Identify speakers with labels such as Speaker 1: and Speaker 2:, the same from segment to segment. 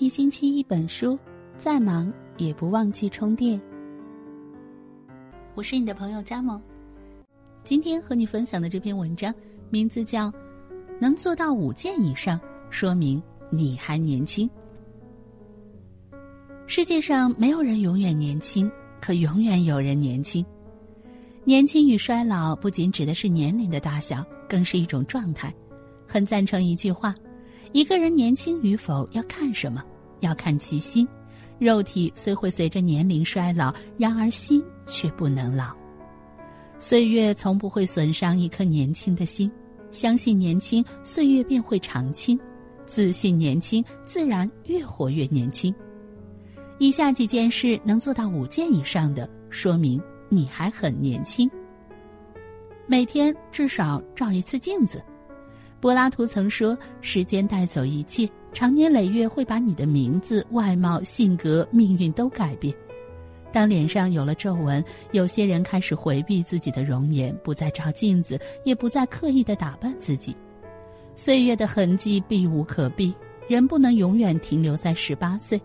Speaker 1: 一星期一本书，再忙也不忘记充电。我是你的朋友佳萌，今天和你分享的这篇文章名字叫《能做到五件以上，说明你还年轻》。世界上没有人永远年轻，可永远有人年轻。年轻与衰老不仅指的是年龄的大小，更是一种状态。很赞成一句话：一个人年轻与否要看什么？要看其心。肉体虽会随着年龄衰老，然而心却不能老。岁月从不会损伤一颗年轻的心。相信年轻，岁月便会长青；自信年轻，自然越活越年轻。以下几件事能做到五件以上的，说明你还很年轻。每天至少照一次镜子。柏拉图曾说：“时间带走一切。”长年累月会把你的名字、外貌、性格、命运都改变。当脸上有了皱纹，有些人开始回避自己的容颜，不再照镜子，也不再刻意的打扮自己。岁月的痕迹避无可避，人不能永远停留在十八岁，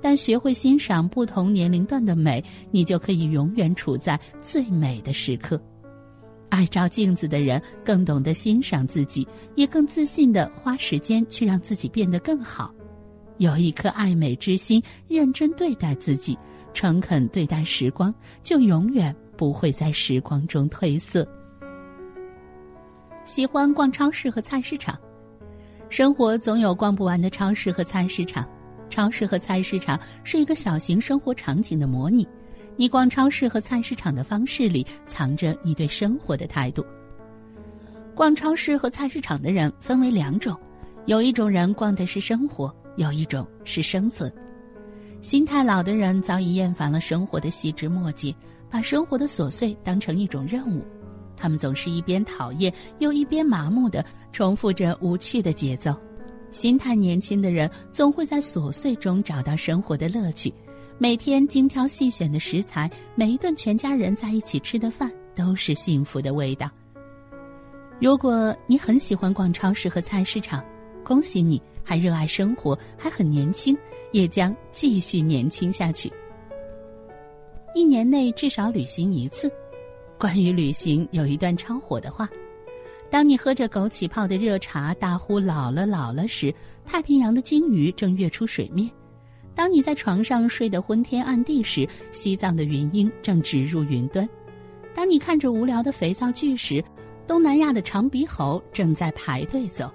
Speaker 1: 但学会欣赏不同年龄段的美，你就可以永远处在最美的时刻。爱照镜子的人更懂得欣赏自己，也更自信的花时间去让自己变得更好。有一颗爱美之心，认真对待自己，诚恳对待时光，就永远不会在时光中褪色。喜欢逛超市和菜市场，生活总有逛不完的超市和菜市场。超市和菜市场是一个小型生活场景的模拟。你逛超市和菜市场的方式里，藏着你对生活的态度。逛超市和菜市场的人分为两种，有一种人逛的是生活，有一种是生存。心态老的人早已厌烦了生活的细枝末节，把生活的琐碎当成一种任务。他们总是一边讨厌，又一边麻木的重复着无趣的节奏。心态年轻的人总会在琐碎中找到生活的乐趣。每天精挑细选的食材，每一顿全家人在一起吃的饭，都是幸福的味道。如果你很喜欢逛超市和菜市场，恭喜你，还热爱生活，还很年轻，也将继续年轻下去。一年内至少旅行一次。关于旅行，有一段超火的话：当你喝着枸杞泡的热茶，大呼“老了老了”时，太平洋的鲸鱼正跃出水面。当你在床上睡得昏天暗地时，西藏的云鹰正直入云端；当你看着无聊的肥皂剧时，东南亚的长鼻猴正在排队走；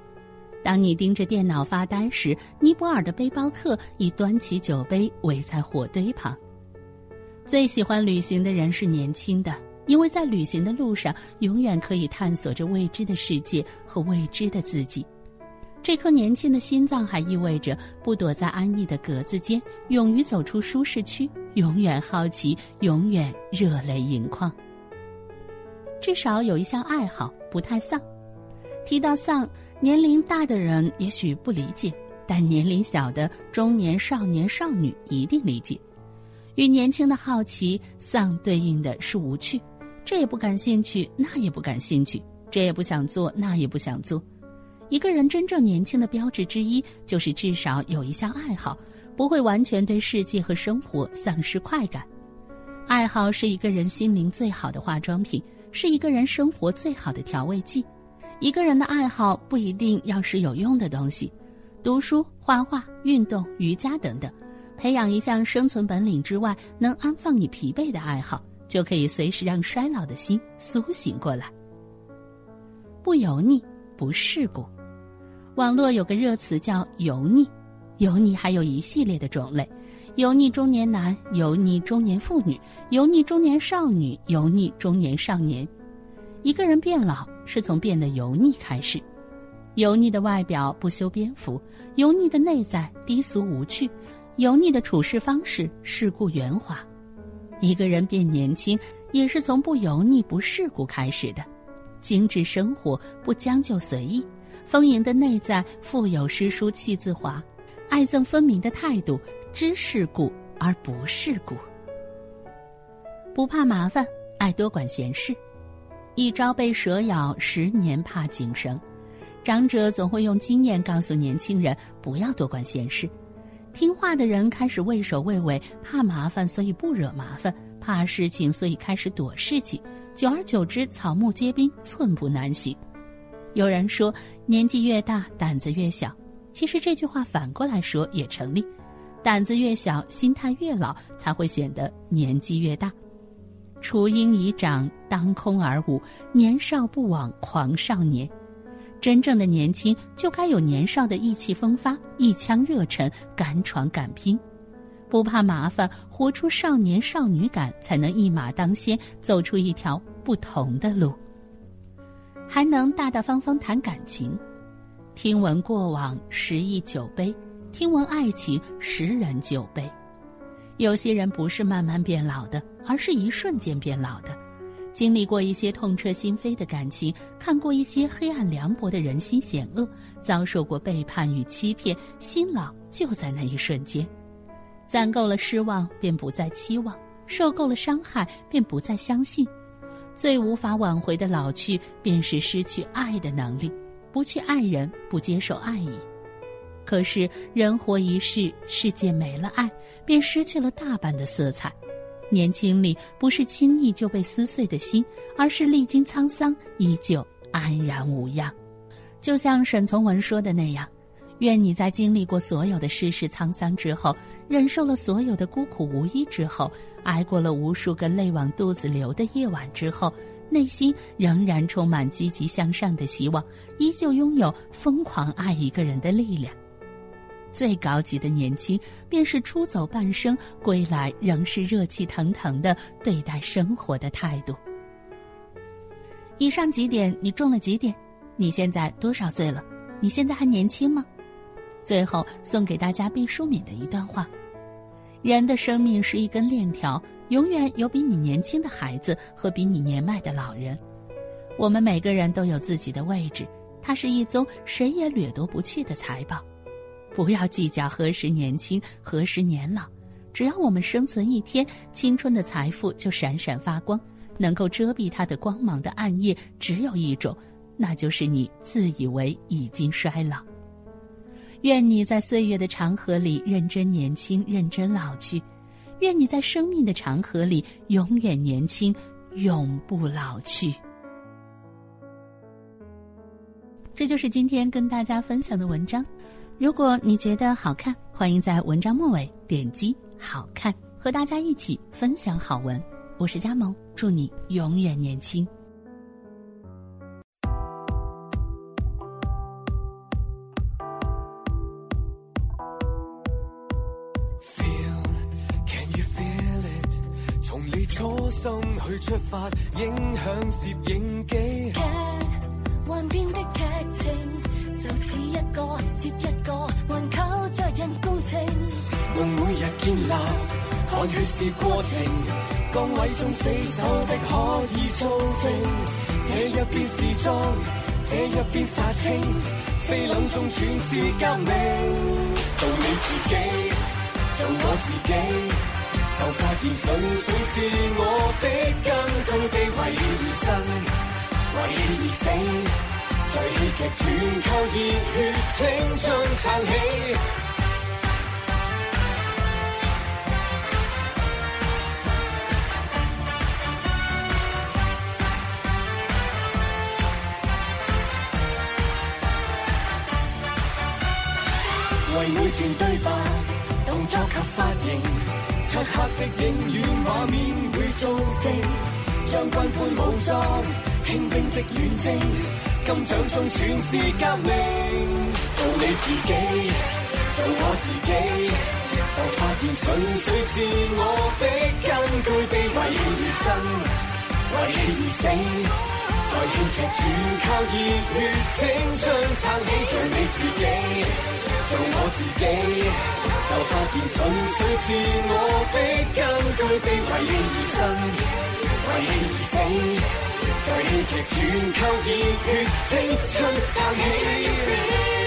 Speaker 1: 当你盯着电脑发呆时，尼泊尔的背包客已端起酒杯围在火堆旁。最喜欢旅行的人是年轻的，因为在旅行的路上，永远可以探索着未知的世界和未知的自己。这颗年轻的心脏还意味着不躲在安逸的格子间，勇于走出舒适区，永远好奇，永远热泪盈眶。至少有一项爱好不太丧。提到丧，年龄大的人也许不理解，但年龄小的中年、少年、少女一定理解。与年轻的好奇，丧对应的是无趣，这也不感兴趣，那也不感兴趣，这也不想做，那也不想做。一个人真正年轻的标志之一，就是至少有一项爱好，不会完全对世界和生活丧失快感。爱好是一个人心灵最好的化妆品，是一个人生活最好的调味剂。一个人的爱好不一定要是有用的东西，读书、画画、运动、瑜伽等等，培养一项生存本领之外能安放你疲惫的爱好，就可以随时让衰老的心苏醒过来。不油腻。不世故，网络有个热词叫“油腻”，油腻还有一系列的种类：油腻中年男、油腻中年妇女、油腻中年少女、油腻中年少年。一个人变老是从变得油腻开始，油腻的外表不修边幅，油腻的内在低俗无趣，油腻的处事方式世故圆滑。一个人变年轻也是从不油腻不世故开始的。精致生活不将就随意，丰盈的内在富有诗书气自华，爱憎分明的态度知世故而不世故，不怕麻烦，爱多管闲事。一朝被蛇咬，十年怕井绳。长者总会用经验告诉年轻人不要多管闲事。听话的人开始畏首畏尾，怕麻烦所以不惹麻烦，怕事情所以开始躲事情。久而久之，草木皆兵，寸步难行。有人说，年纪越大，胆子越小。其实这句话反过来说也成立，胆子越小，心态越老，才会显得年纪越大。雏鹰已长，当空而舞；年少不枉狂少年。真正的年轻就该有年少的意气风发、一腔热忱，敢闯敢拼，不怕麻烦，活出少年少女感，才能一马当先，走出一条不同的路。还能大大方方谈感情，听闻过往十忆酒杯，听闻爱情十人酒杯。有些人不是慢慢变老的，而是一瞬间变老的。经历过一些痛彻心扉的感情，看过一些黑暗凉薄的人心险恶，遭受过背叛与欺骗，心老就在那一瞬间。攒够了失望，便不再期望；受够了伤害，便不再相信。最无法挽回的老去，便是失去爱的能力，不去爱人，不接受爱意。可是人活一世，世界没了爱，便失去了大半的色彩。年轻里不是轻易就被撕碎的心，而是历经沧桑依旧安然无恙。就像沈从文说的那样：“愿你在经历过所有的世事沧桑之后，忍受了所有的孤苦无依之后，挨过了无数个泪往肚子流的夜晚之后，内心仍然充满积极向上的希望，依旧拥有疯狂爱一个人的力量。”最高级的年轻，便是出走半生，归来仍是热气腾腾的对待生活的态度。以上几点你中了几点？你现在多少岁了？你现在还年轻吗？最后送给大家毕淑敏的一段话：人的生命是一根链条，永远有比你年轻的孩子和比你年迈的老人。我们每个人都有自己的位置，它是一宗谁也掠夺不去的财宝。不要计较何时年轻，何时年老，只要我们生存一天，青春的财富就闪闪发光。能够遮蔽它的光芒的暗夜只有一种，那就是你自以为已经衰老。愿你在岁月的长河里认真年轻，认真老去；愿你在生命的长河里永远年轻，永不老去。这就是今天跟大家分享的文章。如果你觉得好看，欢迎在文章末尾点击“好看”，和大家一起分享好文。我是佳萌，祝你永远年轻。
Speaker 2: 从你初心去出发，影响摄影机。幻变的剧情。就似一个接一个，还靠责任公正。用每日建立，看血是过程。岗位中死守的可以作证。这一边是装，这一边杀青。非冷中全是革命。做你自己，做我自己，就发现纯粹自我的根据地为而生，为而死。在戏剧全靠热血青春撑起，为每段对白、动作及发型，漆黑的影院画面会做证，将军般武装，轻兵的远征。金奖中全是革命，做你自己，做我自己，就发现纯粹自我的根据地为而生，为而死，在戏剧全靠热血青春撑起，做你自己，做我自己，就发现纯粹自我的根据地為你而生，為你而死。在戏剧全靠热血青春撑起。